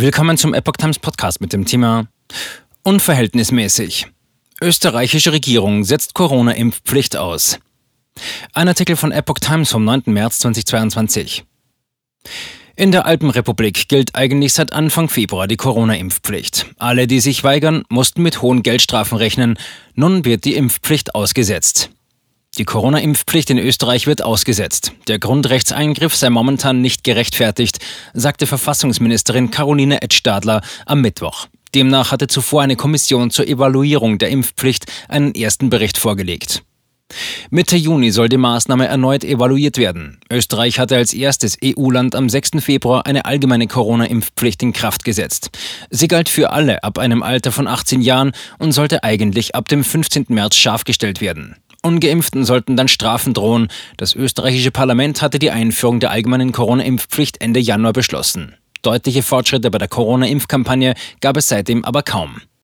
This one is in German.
Willkommen zum Epoch Times Podcast mit dem Thema Unverhältnismäßig. Österreichische Regierung setzt Corona-Impfpflicht aus. Ein Artikel von Epoch Times vom 9. März 2022. In der Alpenrepublik gilt eigentlich seit Anfang Februar die Corona-Impfpflicht. Alle, die sich weigern, mussten mit hohen Geldstrafen rechnen. Nun wird die Impfpflicht ausgesetzt. Die Corona-Impfpflicht in Österreich wird ausgesetzt. Der Grundrechtseingriff sei momentan nicht gerechtfertigt, sagte Verfassungsministerin Caroline Edstadler am Mittwoch. Demnach hatte zuvor eine Kommission zur Evaluierung der Impfpflicht einen ersten Bericht vorgelegt. Mitte Juni soll die Maßnahme erneut evaluiert werden. Österreich hatte als erstes EU-Land am 6. Februar eine allgemeine Corona-Impfpflicht in Kraft gesetzt. Sie galt für alle ab einem Alter von 18 Jahren und sollte eigentlich ab dem 15. März scharf gestellt werden. Ungeimpften sollten dann Strafen drohen. Das österreichische Parlament hatte die Einführung der allgemeinen Corona-Impfpflicht Ende Januar beschlossen. Deutliche Fortschritte bei der Corona-Impfkampagne gab es seitdem aber kaum.